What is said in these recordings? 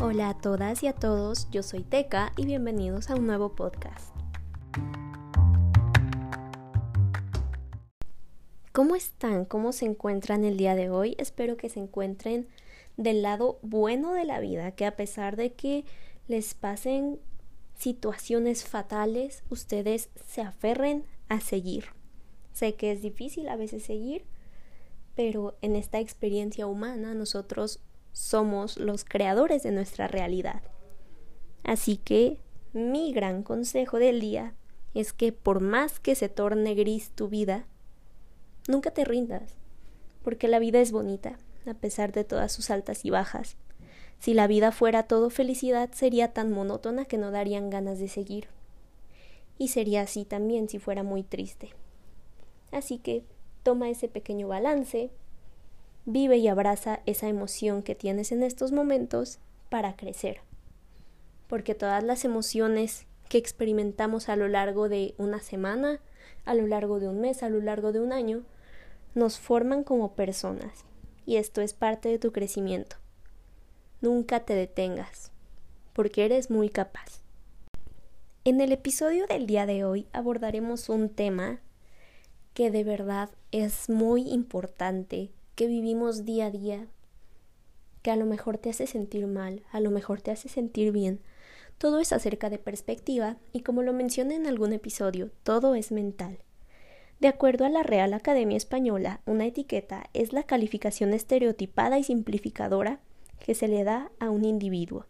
Hola a todas y a todos, yo soy Teca y bienvenidos a un nuevo podcast. ¿Cómo están? ¿Cómo se encuentran el día de hoy? Espero que se encuentren del lado bueno de la vida, que a pesar de que les pasen situaciones fatales, ustedes se aferren a seguir. Sé que es difícil a veces seguir, pero en esta experiencia humana nosotros somos los creadores de nuestra realidad. Así que mi gran consejo del día es que por más que se torne gris tu vida, nunca te rindas, porque la vida es bonita, a pesar de todas sus altas y bajas. Si la vida fuera todo felicidad, sería tan monótona que no darían ganas de seguir. Y sería así también si fuera muy triste. Así que toma ese pequeño balance, Vive y abraza esa emoción que tienes en estos momentos para crecer. Porque todas las emociones que experimentamos a lo largo de una semana, a lo largo de un mes, a lo largo de un año, nos forman como personas. Y esto es parte de tu crecimiento. Nunca te detengas, porque eres muy capaz. En el episodio del día de hoy abordaremos un tema que de verdad es muy importante que vivimos día a día, que a lo mejor te hace sentir mal, a lo mejor te hace sentir bien. Todo es acerca de perspectiva y como lo mencioné en algún episodio, todo es mental. De acuerdo a la Real Academia Española, una etiqueta es la calificación estereotipada y simplificadora que se le da a un individuo.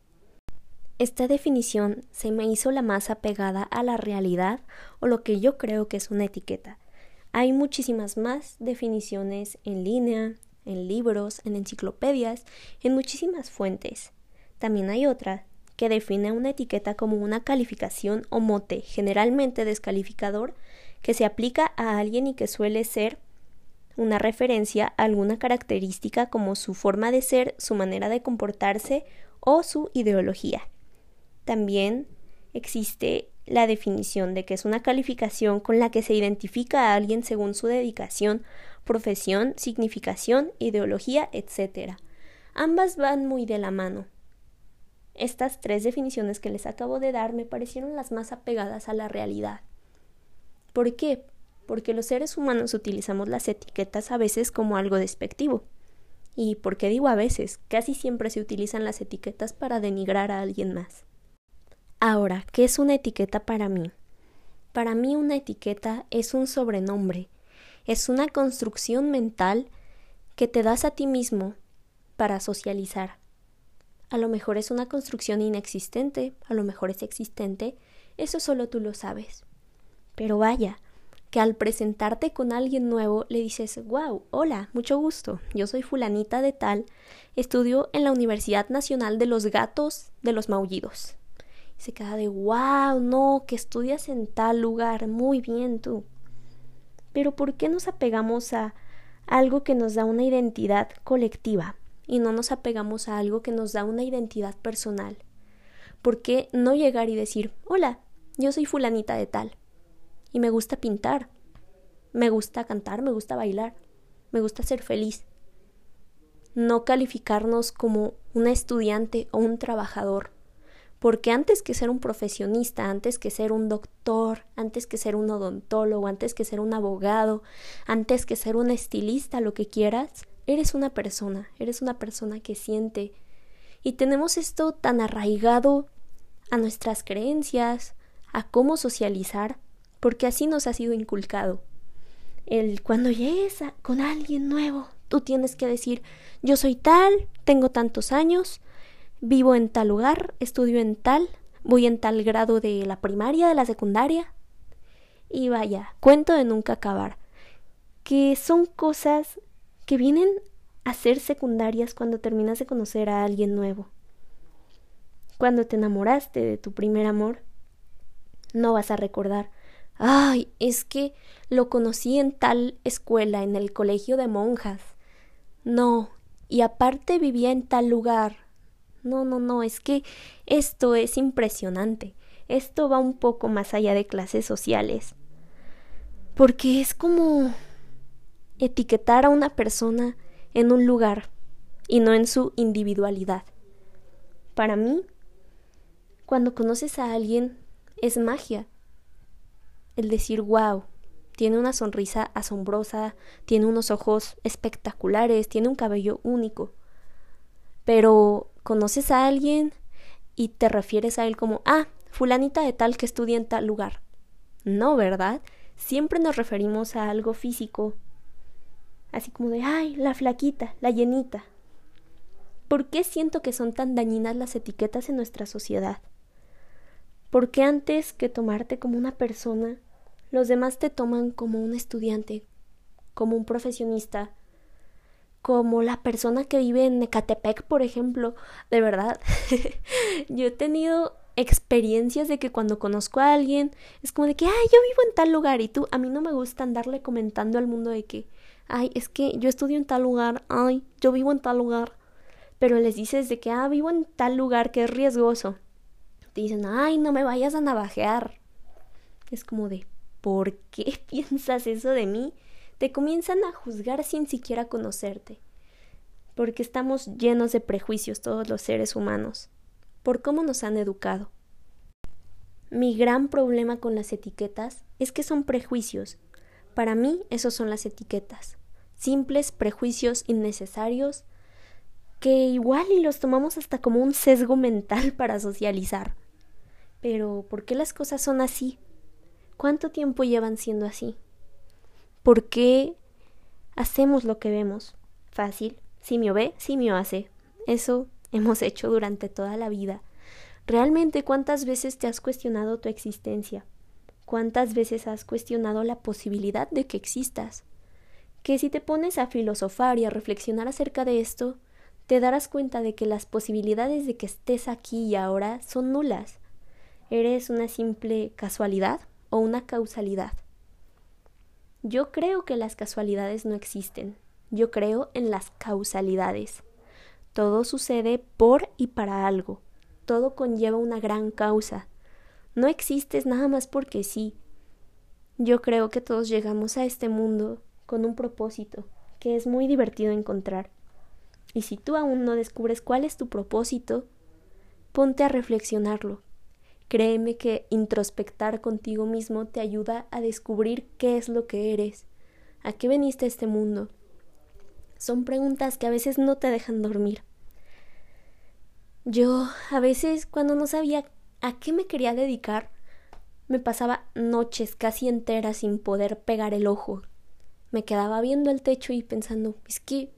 Esta definición se me hizo la más apegada a la realidad o lo que yo creo que es una etiqueta, hay muchísimas más definiciones en línea, en libros, en enciclopedias, en muchísimas fuentes. También hay otra que define una etiqueta como una calificación o mote, generalmente descalificador, que se aplica a alguien y que suele ser una referencia a alguna característica como su forma de ser, su manera de comportarse o su ideología. También existe la definición de que es una calificación con la que se identifica a alguien según su dedicación, profesión, significación, ideología, etc. Ambas van muy de la mano. Estas tres definiciones que les acabo de dar me parecieron las más apegadas a la realidad. ¿Por qué? Porque los seres humanos utilizamos las etiquetas a veces como algo despectivo. ¿Y por qué digo a veces? Casi siempre se utilizan las etiquetas para denigrar a alguien más. Ahora, ¿qué es una etiqueta para mí? Para mí una etiqueta es un sobrenombre, es una construcción mental que te das a ti mismo para socializar. A lo mejor es una construcción inexistente, a lo mejor es existente, eso solo tú lo sabes. Pero vaya, que al presentarte con alguien nuevo le dices, wow, hola, mucho gusto, yo soy fulanita de tal, estudio en la Universidad Nacional de los Gatos de los Maullidos se queda de wow, no, que estudias en tal lugar, muy bien tú. Pero ¿por qué nos apegamos a algo que nos da una identidad colectiva y no nos apegamos a algo que nos da una identidad personal? ¿Por qué no llegar y decir, hola, yo soy fulanita de tal y me gusta pintar, me gusta cantar, me gusta bailar, me gusta ser feliz? No calificarnos como una estudiante o un trabajador porque antes que ser un profesionista, antes que ser un doctor, antes que ser un odontólogo, antes que ser un abogado, antes que ser un estilista, lo que quieras, eres una persona, eres una persona que siente. Y tenemos esto tan arraigado a nuestras creencias, a cómo socializar, porque así nos ha sido inculcado. El cuando llegues con alguien nuevo, tú tienes que decir, yo soy tal, tengo tantos años, vivo en tal lugar, estudio en tal, voy en tal grado de la primaria, de la secundaria. Y vaya, cuento de nunca acabar, que son cosas que vienen a ser secundarias cuando terminas de conocer a alguien nuevo. Cuando te enamoraste de tu primer amor, no vas a recordar, ay, es que lo conocí en tal escuela, en el colegio de monjas. No, y aparte vivía en tal lugar, no, no, no, es que esto es impresionante. Esto va un poco más allá de clases sociales. Porque es como etiquetar a una persona en un lugar y no en su individualidad. Para mí, cuando conoces a alguien, es magia. El decir, wow, tiene una sonrisa asombrosa, tiene unos ojos espectaculares, tiene un cabello único. Pero conoces a alguien y te refieres a él como, ah, fulanita de tal que estudia en tal lugar. No, ¿verdad? Siempre nos referimos a algo físico, así como de, ay, la flaquita, la llenita. ¿Por qué siento que son tan dañinas las etiquetas en nuestra sociedad? ¿Por qué antes que tomarte como una persona, los demás te toman como un estudiante, como un profesionista, como la persona que vive en Ecatepec, por ejemplo? De verdad, yo he tenido experiencias de que cuando conozco a alguien es como de que, ay, yo vivo en tal lugar y tú, a mí no me gusta andarle comentando al mundo de que, ay, es que yo estudio en tal lugar, ay, yo vivo en tal lugar, pero les dices de que, ah, vivo en tal lugar que es riesgoso. Te dicen, ay, no me vayas a navajear. Es como de, ¿por qué piensas eso de mí? Te comienzan a juzgar sin siquiera conocerte. Porque estamos llenos de prejuicios todos los seres humanos, por cómo nos han educado. Mi gran problema con las etiquetas es que son prejuicios. Para mí, esos son las etiquetas simples prejuicios innecesarios que igual y los tomamos hasta como un sesgo mental para socializar. Pero, ¿por qué las cosas son así? ¿Cuánto tiempo llevan siendo así? ¿Por qué hacemos lo que vemos? Fácil. Simio ve, simio hace. Eso hemos hecho durante toda la vida. ¿Realmente cuántas veces te has cuestionado tu existencia? ¿Cuántas veces has cuestionado la posibilidad de que existas? que si te pones a filosofar y a reflexionar acerca de esto, te darás cuenta de que las posibilidades de que estés aquí y ahora son nulas. Eres una simple casualidad o una causalidad. Yo creo que las casualidades no existen. Yo creo en las causalidades. Todo sucede por y para algo. Todo conlleva una gran causa. No existes nada más porque sí. Yo creo que todos llegamos a este mundo con un propósito que es muy divertido encontrar. Y si tú aún no descubres cuál es tu propósito, ponte a reflexionarlo. Créeme que introspectar contigo mismo te ayuda a descubrir qué es lo que eres, a qué veniste a este mundo. Son preguntas que a veces no te dejan dormir. Yo, a veces, cuando no sabía a qué me quería dedicar, me pasaba noches casi enteras sin poder pegar el ojo, me quedaba viendo el techo y pensando, es que,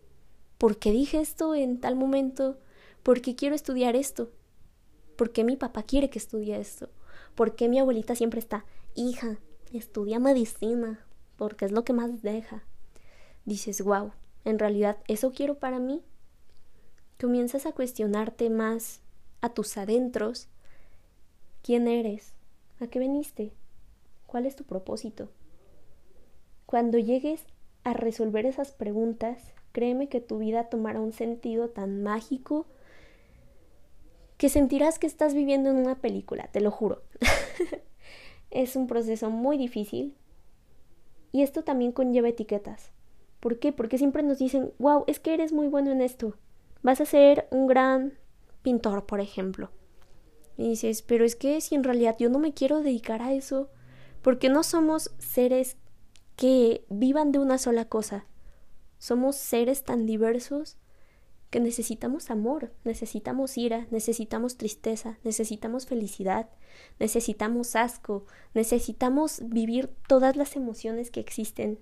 ¿por qué dije esto en tal momento? ¿Por qué quiero estudiar esto? ¿Por qué mi papá quiere que estudie esto? ¿Por qué mi abuelita siempre está, hija, estudia medicina? Porque es lo que más deja. Dices, wow, en realidad, ¿eso quiero para mí? Comienzas a cuestionarte más a tus adentros. ¿Quién eres? ¿A qué veniste? ¿Cuál es tu propósito? Cuando llegues a resolver esas preguntas, créeme que tu vida tomará un sentido tan mágico que sentirás que estás viviendo en una película, te lo juro. es un proceso muy difícil y esto también conlleva etiquetas. ¿Por qué? Porque siempre nos dicen, wow, es que eres muy bueno en esto. Vas a ser un gran pintor, por ejemplo. Y dices, pero es que si en realidad yo no me quiero dedicar a eso, porque no somos seres que vivan de una sola cosa. Somos seres tan diversos que necesitamos amor, necesitamos ira, necesitamos tristeza, necesitamos felicidad, necesitamos asco, necesitamos vivir todas las emociones que existen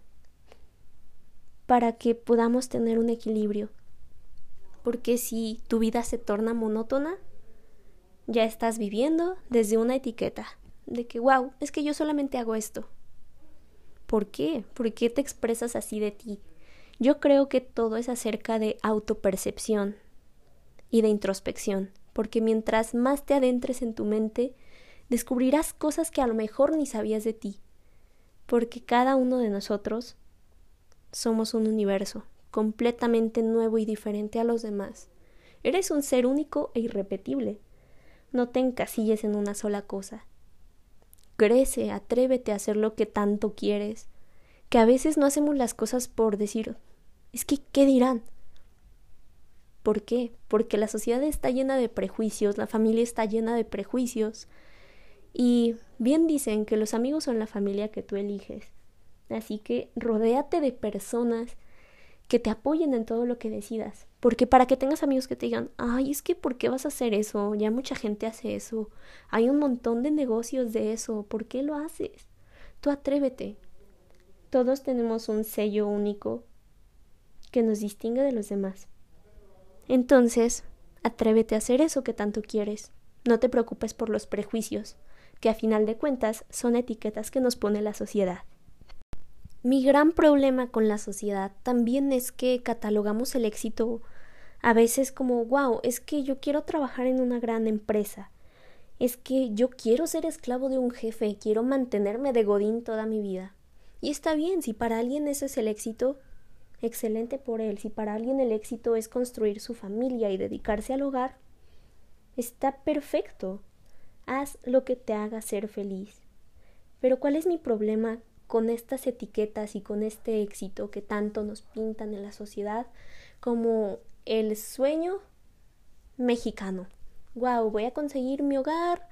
para que podamos tener un equilibrio. Porque si tu vida se torna monótona, ya estás viviendo desde una etiqueta de que, wow, es que yo solamente hago esto, ¿Por qué? ¿Por qué te expresas así de ti? Yo creo que todo es acerca de autopercepción y de introspección, porque mientras más te adentres en tu mente, descubrirás cosas que a lo mejor ni sabías de ti, porque cada uno de nosotros somos un universo completamente nuevo y diferente a los demás. Eres un ser único e irrepetible. No te encasilles en una sola cosa. Crece, atrévete a hacer lo que tanto quieres. Que a veces no hacemos las cosas por decir, es que, ¿qué dirán? ¿Por qué? Porque la sociedad está llena de prejuicios, la familia está llena de prejuicios. Y bien dicen que los amigos son la familia que tú eliges. Así que rodéate de personas que te apoyen en todo lo que decidas. Porque para que tengas amigos que te digan, ay, es que ¿por qué vas a hacer eso? Ya mucha gente hace eso. Hay un montón de negocios de eso. ¿Por qué lo haces? Tú atrévete. Todos tenemos un sello único que nos distingue de los demás. Entonces, atrévete a hacer eso que tanto quieres. No te preocupes por los prejuicios, que a final de cuentas son etiquetas que nos pone la sociedad. Mi gran problema con la sociedad también es que catalogamos el éxito a veces como wow, es que yo quiero trabajar en una gran empresa. Es que yo quiero ser esclavo de un jefe, quiero mantenerme de godín toda mi vida. Y está bien, si para alguien eso es el éxito, excelente por él. Si para alguien el éxito es construir su familia y dedicarse al hogar, está perfecto. Haz lo que te haga ser feliz. Pero ¿cuál es mi problema con estas etiquetas y con este éxito que tanto nos pintan en la sociedad como el sueño mexicano. Wow, voy a conseguir mi hogar,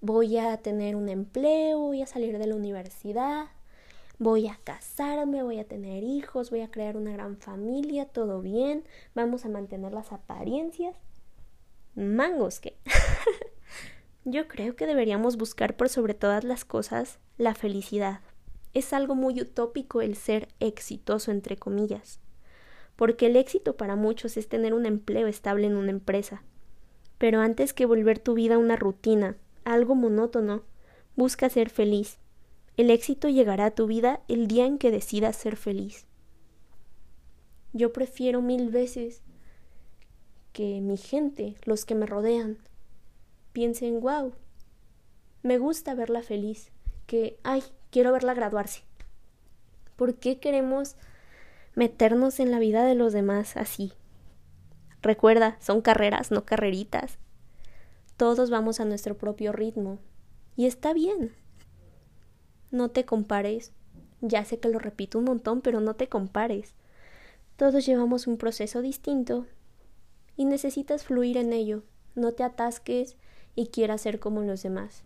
voy a tener un empleo, voy a salir de la universidad, voy a casarme, voy a tener hijos, voy a crear una gran familia, todo bien, vamos a mantener las apariencias. Mangos que. Yo creo que deberíamos buscar por sobre todas las cosas la felicidad es algo muy utópico el ser exitoso, entre comillas, porque el éxito para muchos es tener un empleo estable en una empresa. Pero antes que volver tu vida a una rutina, algo monótono, busca ser feliz. El éxito llegará a tu vida el día en que decidas ser feliz. Yo prefiero mil veces que mi gente, los que me rodean, piensen, wow, me gusta verla feliz, que, ay, quiero verla graduarse. ¿Por qué queremos meternos en la vida de los demás así? Recuerda, son carreras, no carreritas. Todos vamos a nuestro propio ritmo. Y está bien. No te compares. Ya sé que lo repito un montón, pero no te compares. Todos llevamos un proceso distinto y necesitas fluir en ello. No te atasques y quieras ser como los demás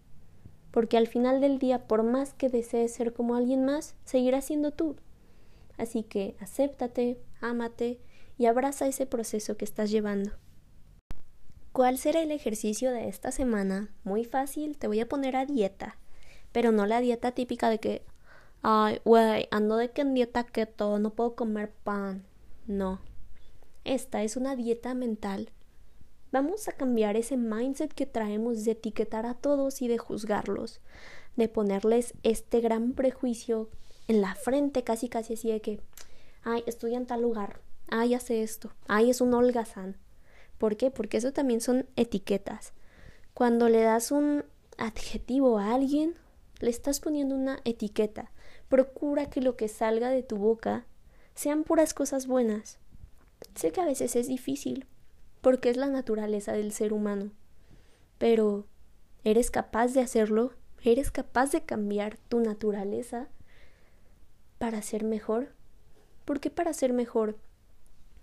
porque al final del día, por más que desees ser como alguien más, seguirás siendo tú. Así que acéptate, ámate y abraza ese proceso que estás llevando. ¿Cuál será el ejercicio de esta semana? Muy fácil, te voy a poner a dieta, pero no la dieta típica de que, ay, güey, ando de que en dieta keto, no puedo comer pan. No. Esta es una dieta mental Vamos a cambiar ese mindset que traemos de etiquetar a todos y de juzgarlos, de ponerles este gran prejuicio en la frente, casi casi así de que, ay, estudia en tal lugar, ay, hace esto, ay, es un holgazán. ¿Por qué? Porque eso también son etiquetas. Cuando le das un adjetivo a alguien, le estás poniendo una etiqueta. Procura que lo que salga de tu boca sean puras cosas buenas. Sé que a veces es difícil, porque es la naturaleza del ser humano. Pero, ¿eres capaz de hacerlo? ¿Eres capaz de cambiar tu naturaleza para ser mejor? ¿Por qué para ser mejor?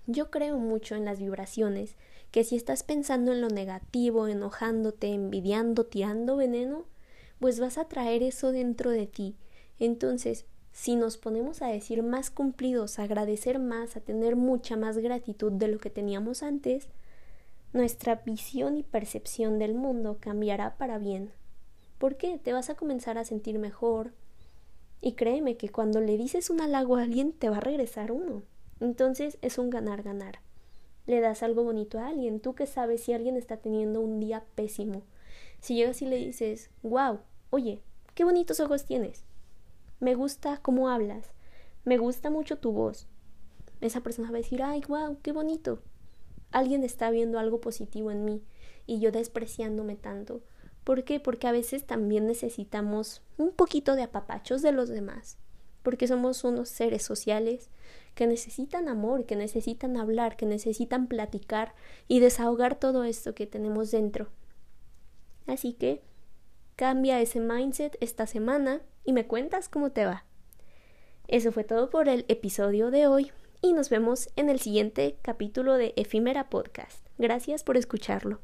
Yo creo mucho en las vibraciones, que si estás pensando en lo negativo, enojándote, envidiando, tirando veneno, pues vas a traer eso dentro de ti. Entonces, si nos ponemos a decir más cumplidos, a agradecer más, a tener mucha más gratitud de lo que teníamos antes, nuestra visión y percepción del mundo cambiará para bien. ¿Por qué? Te vas a comenzar a sentir mejor. Y créeme que cuando le dices un halago a alguien, te va a regresar uno. Entonces es un ganar-ganar. Le das algo bonito a alguien. Tú que sabes si alguien está teniendo un día pésimo. Si llegas y le dices, wow, oye, qué bonitos ojos tienes. Me gusta cómo hablas. Me gusta mucho tu voz. Esa persona va a decir, ay, wow, qué bonito alguien está viendo algo positivo en mí y yo despreciándome tanto. ¿Por qué? Porque a veces también necesitamos un poquito de apapachos de los demás, porque somos unos seres sociales que necesitan amor, que necesitan hablar, que necesitan platicar y desahogar todo esto que tenemos dentro. Así que cambia ese mindset esta semana y me cuentas cómo te va. Eso fue todo por el episodio de hoy y nos vemos en el siguiente capítulo de Efímera Podcast. Gracias por escucharlo.